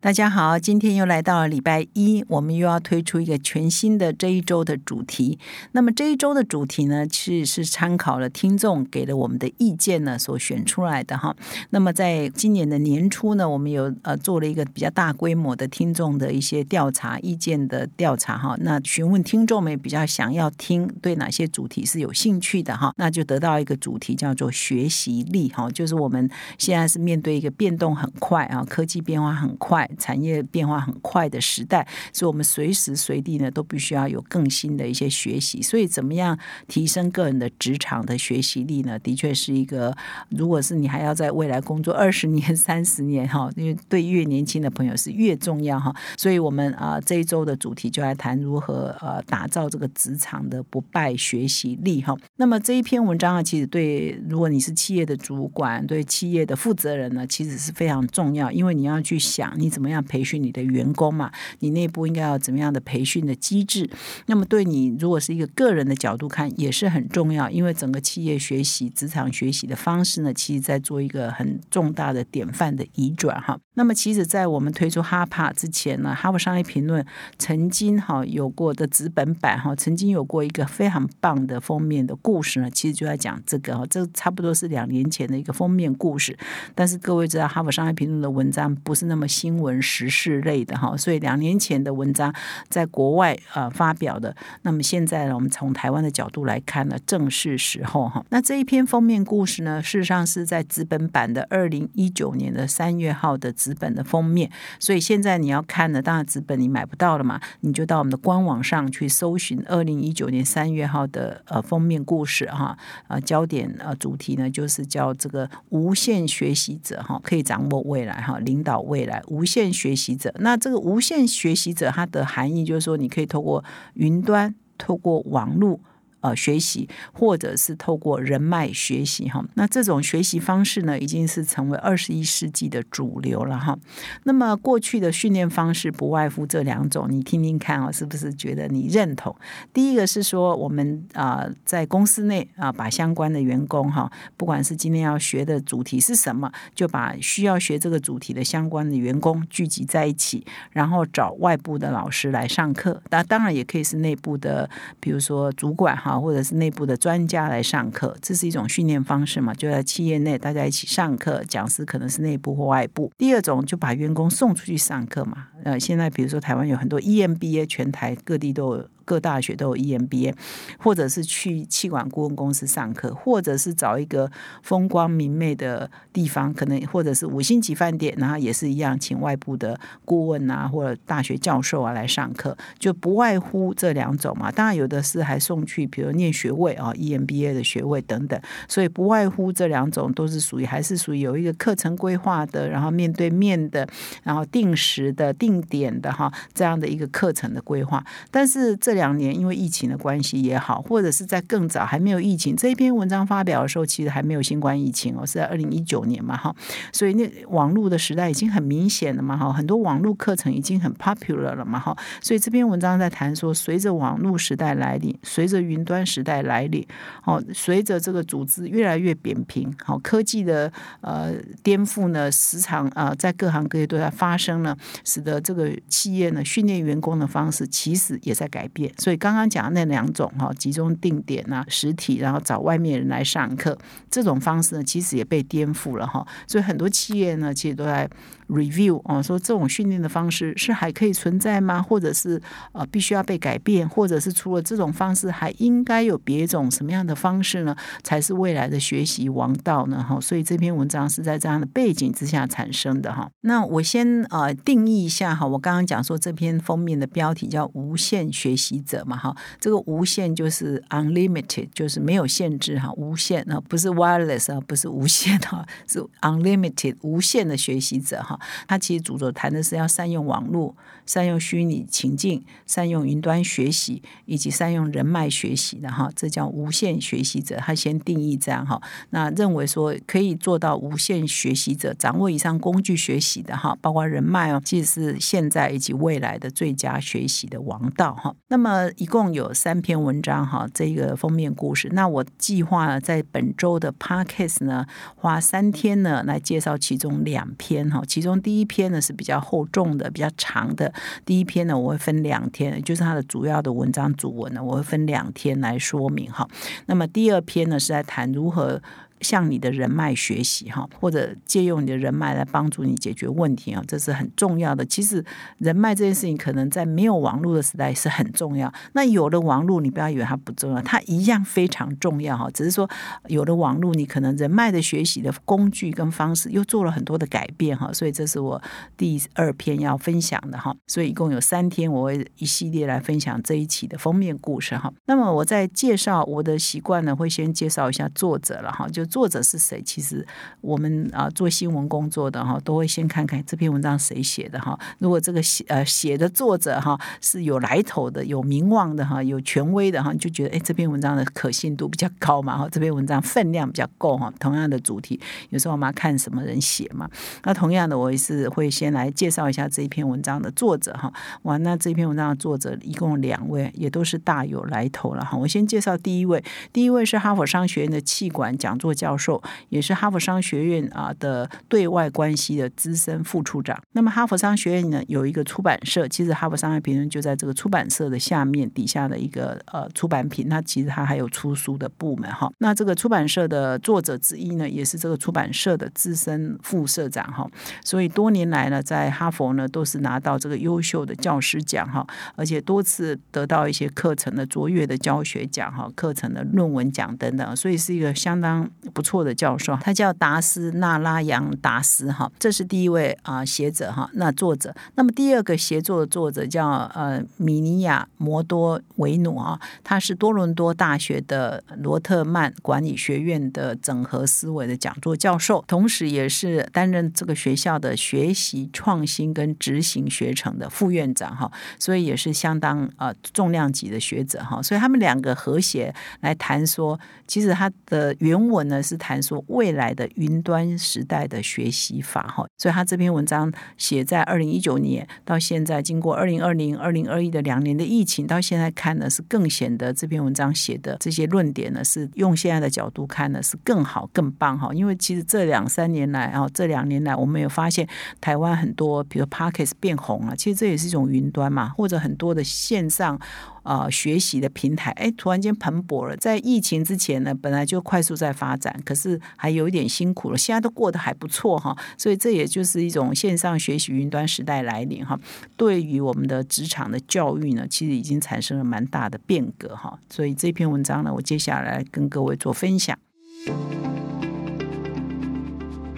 大家好，今天又来到了礼拜一，我们又要推出一个全新的这一周的主题。那么这一周的主题呢，其实是参考了听众给了我们的意见呢所选出来的哈。那么在今年的年初呢，我们有呃做了一个比较大规模的听众的一些调查意见的调查哈。那询问听众们比较想要听对哪些主题是有兴趣的哈，那就得到一个主题叫做学习力哈，就是我们现在是面对一个变动很快啊，科技变化很快。产业变化很快的时代，所以我们随时随地呢都必须要有更新的一些学习。所以，怎么样提升个人的职场的学习力呢？的确是一个，如果是你还要在未来工作二十 年、三十年哈，因为对越年轻的朋友是越重要哈。所以我们啊这一周的主题就来谈如何呃打造这个职场的不败学习力哈。那么这一篇文章啊，其实对如果你是企业的主管、对企业的负责人呢，其实是非常重要，因为你要去想你怎。怎么样培训你的员工嘛？你内部应该要怎么样的培训的机制？那么对你如果是一个个人的角度看，也是很重要，因为整个企业学习、职场学习的方式呢，其实在做一个很重大的典范的移转哈。那么其实，在我们推出哈帕之前呢，哈佛商业评论曾经哈有过的纸本版哈，曾经有过一个非常棒的封面的故事呢，其实就在讲这个哈，这差不多是两年前的一个封面故事。但是各位知道，哈佛商业评论的文章不是那么新闻。时事类的哈，所以两年前的文章在国外呃发表的，那么现在呢，我们从台湾的角度来看呢，正是时候哈。那这一篇封面故事呢，事实上是在纸本版的二零一九年的三月号的纸本的封面，所以现在你要看呢，当然纸本你买不到了嘛，你就到我们的官网上去搜寻二零一九年三月号的呃封面故事哈，呃焦点呃主题呢就是叫这个无限学习者哈，可以掌握未来哈，领导未来无限。学习者，那这个无限学习者，它的含义就是说，你可以透过云端，透过网络。呃，学习或者是透过人脉学习哈，那这种学习方式呢，已经是成为二十一世纪的主流了哈。那么过去的训练方式不外乎这两种，你听听看啊，是不是觉得你认同？第一个是说，我们啊在公司内啊，把相关的员工哈，不管是今天要学的主题是什么，就把需要学这个主题的相关的员工聚集在一起，然后找外部的老师来上课。那当然也可以是内部的，比如说主管哈。啊，或者是内部的专家来上课，这是一种训练方式嘛？就在企业内大家一起上课，讲师可能是内部或外部。第二种就把员工送出去上课嘛。呃，现在比如说台湾有很多 EMBA，全台各地都有。各大学都有 EMBA，或者是去气管顾问公司上课，或者是找一个风光明媚的地方，可能或者是五星级饭店，然后也是一样，请外部的顾问啊，或者大学教授啊来上课，就不外乎这两种嘛。当然有的是还送去，比如念学位啊，EMBA 的学位等等，所以不外乎这两种都是属于还是属于有一个课程规划的，然后面对面的，然后定时的、定点的哈这样的一个课程的规划，但是这。两年，因为疫情的关系也好，或者是在更早还没有疫情这一篇文章发表的时候，其实还没有新冠疫情哦，是在二零一九年嘛，哈，所以那网络的时代已经很明显了嘛，哈，很多网络课程已经很 popular 了嘛，哈，所以这篇文章在谈说，随着网络时代来临，随着云端时代来临，哦，随着这个组织越来越扁平，好，科技的呃颠覆呢，时常啊在各行各业都在发生呢，使得这个企业呢训练员工的方式其实也在改变。所以刚刚讲的那两种哈，集中定点啊，实体，然后找外面人来上课，这种方式呢，其实也被颠覆了哈。所以很多企业呢，其实都在 review 哦，说这种训练的方式是还可以存在吗？或者是呃，必须要被改变？或者是除了这种方式，还应该有别种什么样的方式呢？才是未来的学习王道呢？哈，所以这篇文章是在这样的背景之下产生的哈。那我先呃定义一下哈，我刚刚讲说这篇封面的标题叫“无限学习”。者嘛，哈，这个无限就是 unlimited，就是没有限制哈，无限啊，不是 wireless 啊，不是无限哈，是 unlimited 无限的学习者哈。他其实主轴谈的是要善用网络。善用虚拟情境，善用云端学习，以及善用人脉学习的哈，这叫无限学习者。他先定义这样哈，那认为说可以做到无限学习者，掌握以上工具学习的哈，包括人脉哦，其实是现在以及未来的最佳学习的王道哈。那么一共有三篇文章哈，这个封面故事。那我计划在本周的 podcast 呢，花三天呢来介绍其中两篇哈，其中第一篇呢是比较厚重的、比较长的。第一篇呢，我会分两天，就是它的主要的文章主文呢，我会分两天来说明哈。那么第二篇呢，是在谈如何。向你的人脉学习哈，或者借用你的人脉来帮助你解决问题啊，这是很重要的。其实人脉这件事情，可能在没有网络的时代是很重要。那有了网络，你不要以为它不重要，它一样非常重要哈。只是说有了网络，你可能人脉的学习的工具跟方式又做了很多的改变哈。所以这是我第二篇要分享的哈。所以一共有三天，我会一系列来分享这一期的封面故事哈。那么我在介绍我的习惯呢，会先介绍一下作者了哈，就。作者是谁？其实我们啊做新闻工作的哈，都会先看看这篇文章谁写的哈。如果这个写呃写的作者哈是有来头的、有名望的哈、有权威的哈，就觉得哎这篇文章的可信度比较高嘛哈。这篇文章分量比较够哈。同样的主题，有时候我们要看什么人写嘛。那同样的，我也是会先来介绍一下这一篇文章的作者哈。哇，那这篇文章的作者一共两位，也都是大有来头了哈。我先介绍第一位，第一位是哈佛商学院的气管讲座教授，也是哈佛商学院啊的对外关系的资深副处长。那么哈佛商学院呢有一个出版社，其实哈佛商业评论就在这个出版社的下面底下的一个呃出版品。那其实它还有出书的部门哈。那这个出版社的作者之一呢，也是这个出版社的资深副社长哈。所以多年来呢，在哈佛呢都是拿到这个优秀的教师奖哈，而且多次得到一些课程的卓越的教学奖哈，课程的论文奖等等。所以是一个相当。不错的教授，他叫达斯纳拉扬达斯哈，这是第一位啊学者哈，那作者。那么第二个协作的作者叫呃米尼亚摩多维努啊，他是多伦多大学的罗特曼管理学院的整合思维的讲座教授，同时也是担任这个学校的学习创新跟执行学程的副院长哈，所以也是相当呃重量级的学者哈。所以他们两个和谐来谈说，其实他的原文呢是谈说未来的云端时代的学习法哈，所以他这篇文章写在二零一九年到现在，经过二零二零、二零二一的两年的疫情，到现在看呢是更显得这篇文章写的这些论点呢是用现在的角度看呢是更好更棒哈，因为其实这两三年来啊，这两年来我们有发现台湾很多比如 Parkes 变红了，其实这也是一种云端嘛，或者很多的线上。啊，学习的平台，哎，突然间蓬勃了。在疫情之前呢，本来就快速在发展，可是还有一点辛苦了。现在都过得还不错哈，所以这也就是一种线上学习云端时代来临哈。对于我们的职场的教育呢，其实已经产生了蛮大的变革哈。所以这篇文章呢，我接下来跟各位做分享。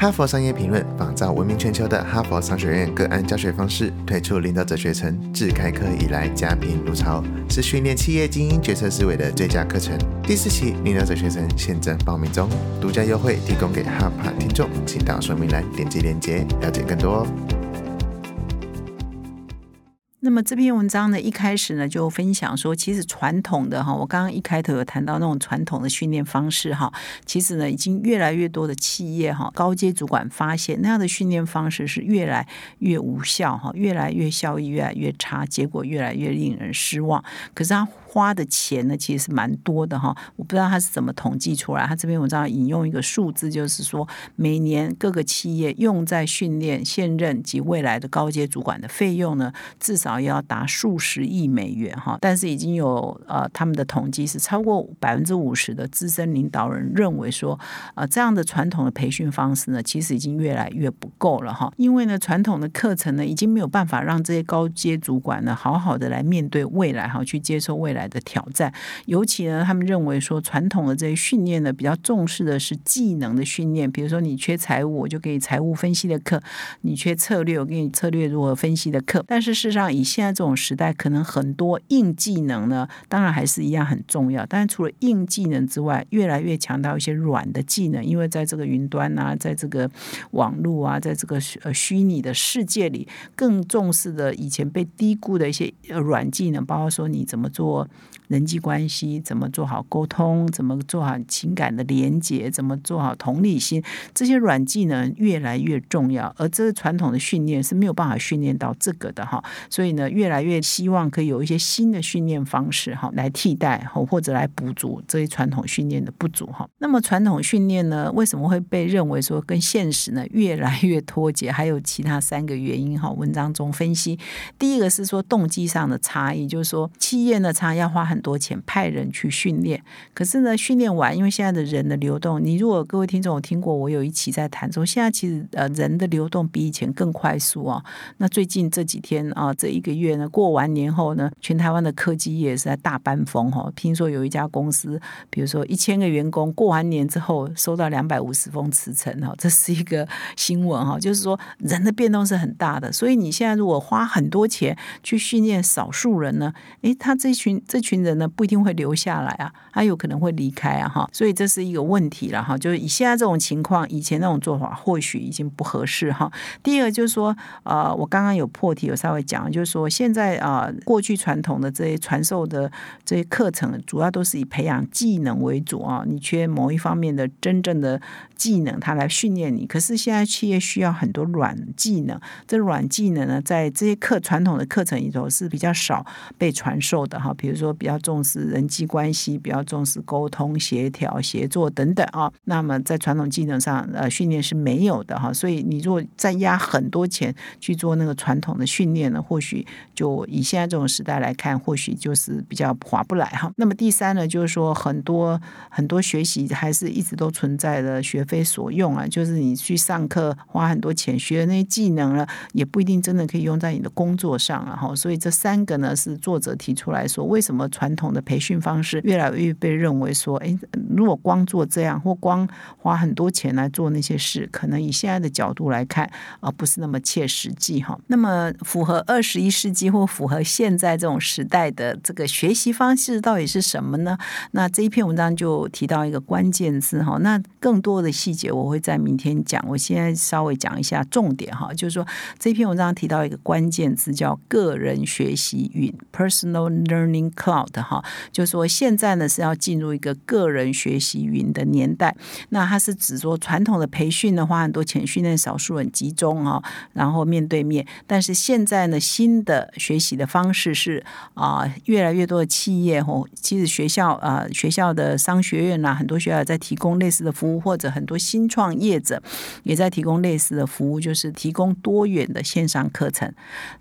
哈佛商业评论仿照闻名全球的哈佛商学院个案教学方式，推出领导者学程，自开课以来家贫如潮，是训练企业精英决策思维的最佳课程。第四期领导者学程现正报名中，独家优惠提供给哈帕听众，请到说明栏点击链接了解更多哦。那么这篇文章呢，一开始呢就分享说，其实传统的哈，我刚刚一开头有谈到那种传统的训练方式哈，其实呢已经越来越多的企业哈，高阶主管发现那样的训练方式是越来越无效哈，越来越效益越来越差，结果越来越令人失望。可是他。花的钱呢，其实是蛮多的哈。我不知道他是怎么统计出来。他这篇文章引用一个数字，就是说每年各个企业用在训练现任及未来的高阶主管的费用呢，至少要达数十亿美元哈。但是已经有呃他们的统计是超过百分之五十的资深领导人认为说，呃这样的传统的培训方式呢，其实已经越来越不够了哈。因为呢，传统的课程呢，已经没有办法让这些高阶主管呢，好好的来面对未来哈，去接受未来。的挑战，尤其呢，他们认为说传统的这些训练呢，比较重视的是技能的训练。比如说，你缺财务，我就给你财务分析的课；你缺策略，我给你策略如何分析的课。但是事实上，以你现在这种时代，可能很多硬技能呢，当然还是一样很重要。但是除了硬技能之外，越来越强调一些软的技能，因为在这个云端啊，在这个网络啊，在这个呃虚拟的世界里，更重视的以前被低估的一些软技能，包括说你怎么做。人际关系怎么做好沟通，怎么做好情感的连接，怎么做好同理心，这些软技能越来越重要。而这个传统的训练是没有办法训练到这个的哈，所以呢，越来越希望可以有一些新的训练方式哈，来替代或或者来补足这些传统训练的不足哈。那么传统训练呢，为什么会被认为说跟现实呢越来越脱节？还有其他三个原因哈。文章中分析，第一个是说动机上的差异，就是说企业呢，常要花很多钱派人去训练，可是呢，训练完，因为现在的人的流动，你如果各位听众有听过，我有一期在谈说，现在其实呃人的流动比以前更快速啊。那最近这几天啊，这一一个月呢，过完年后呢，全台湾的科技业是在大班风哈。听说有一家公司，比如说一千个员工过完年之后收到两百五十封辞呈哈，这是一个新闻哈，就是说人的变动是很大的。所以你现在如果花很多钱去训练少数人呢，诶，他这群这群人。呢不一定会留下来啊，他有可能会离开啊哈，所以这是一个问题了哈。就是以现在这种情况，以前那种做法或许已经不合适哈。第二个就是说，呃，我刚刚有破题，有稍微讲，就是说现在啊，过去传统的这些传授的这些课程，主要都是以培养技能为主啊。你缺某一方面的真正的技能，他来训练你。可是现在企业需要很多软技能，这软技能呢，在这些课传统的课程里头是比较少被传授的哈。比如说比较。重视人际关系，比较重视沟通、协调、协作等等啊。那么在传统技能上，呃，训练是没有的哈。所以你如果再压很多钱去做那个传统的训练呢，或许就以现在这种时代来看，或许就是比较划不来哈。那么第三呢，就是说很多很多学习还是一直都存在的学非所用啊，就是你去上课花很多钱学的那些技能了，也不一定真的可以用在你的工作上啊。哈，所以这三个呢是作者提出来说，为什么传统的培训方式越来越被认为说，哎，如果光做这样，或光花很多钱来做那些事，可能以现在的角度来看，啊，不是那么切实际哈。那么，符合二十一世纪或符合现在这种时代的这个学习方式到底是什么呢？那这一篇文章就提到一个关键字哈。那更多的细节我会在明天讲，我现在稍微讲一下重点哈，就是说这篇文章提到一个关键字叫个人学习云 （Personal Learning Cloud）。哈，就是说现在呢是要进入一个个人学习云的年代。那它是指说传统的培训呢，花很多钱训练少数人集中啊，然后面对面。但是现在呢，新的学习的方式是啊，越来越多的企业哦，其实学校啊，学校的商学院呐，很多学校在提供类似的服务，或者很多新创业者也在提供类似的服务，就是提供多元的线上课程。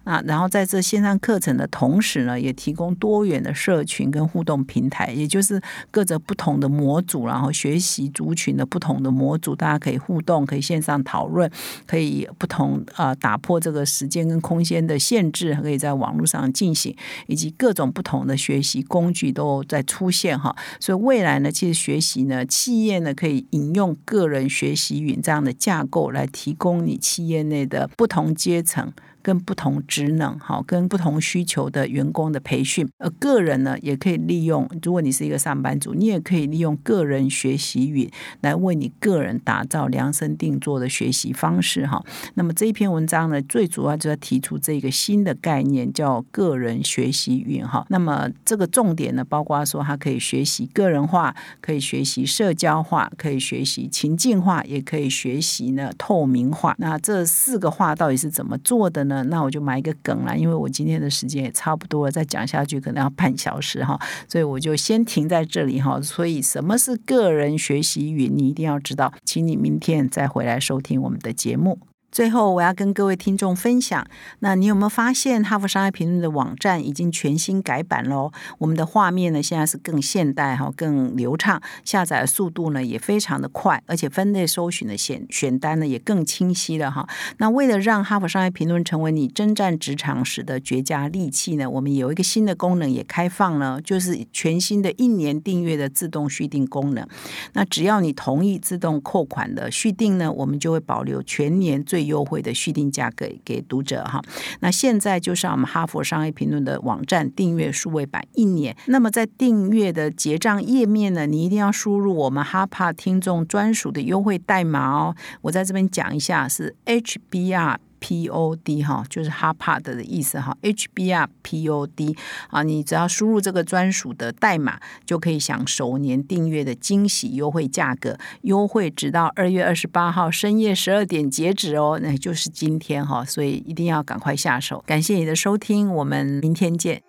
那然后在这线上课程的同时呢，也提供多元的社。群跟互动平台，也就是各着不同的模组，然后学习族群的不同的模组，大家可以互动，可以线上讨论，可以不同啊打破这个时间跟空间的限制，可以在网络上进行，以及各种不同的学习工具都在出现哈。所以未来呢，其实学习呢，企业呢可以引用个人学习云这样的架构来提供你企业内的不同阶层。跟不同职能、哈跟不同需求的员工的培训，而个人呢，也可以利用。如果你是一个上班族，你也可以利用个人学习云来为你个人打造量身定做的学习方式。哈，那么这一篇文章呢，最主要就要提出这个新的概念，叫个人学习云。哈，那么这个重点呢，包括说它可以学习个人化，可以学习社交化，可以学习情境化，也可以学习呢透明化。那这四个化到底是怎么做的？呢，那我就埋一个梗了，因为我今天的时间也差不多了，再讲下去可能要半小时哈，所以我就先停在这里哈。所以什么是个人学习云，你一定要知道，请你明天再回来收听我们的节目。最后，我要跟各位听众分享，那你有没有发现《哈佛商业评论》的网站已经全新改版喽？我们的画面呢，现在是更现代哈，更流畅，下载的速度呢也非常的快，而且分类搜寻的选选单呢也更清晰了哈。那为了让《哈佛商业评论》成为你征战职场时的绝佳利器呢，我们有一个新的功能也开放了，就是全新的一年订阅的自动续订功能。那只要你同意自动扣款的续订呢，我们就会保留全年最最优惠的续订价格给读者哈。那现在就上我们哈佛商业评论的网站订阅数位版一年。那么在订阅的结账页面呢，你一定要输入我们哈帕听众专属的优惠代码哦。我在这边讲一下，是 HBR。Pod 哈，就是哈帕的的意思哈，HBR Pod 啊，你只要输入这个专属的代码，就可以享首年订阅的惊喜优惠价格，优惠直到二月二十八号深夜十二点截止哦，那就是今天哈，所以一定要赶快下手。感谢你的收听，我们明天见。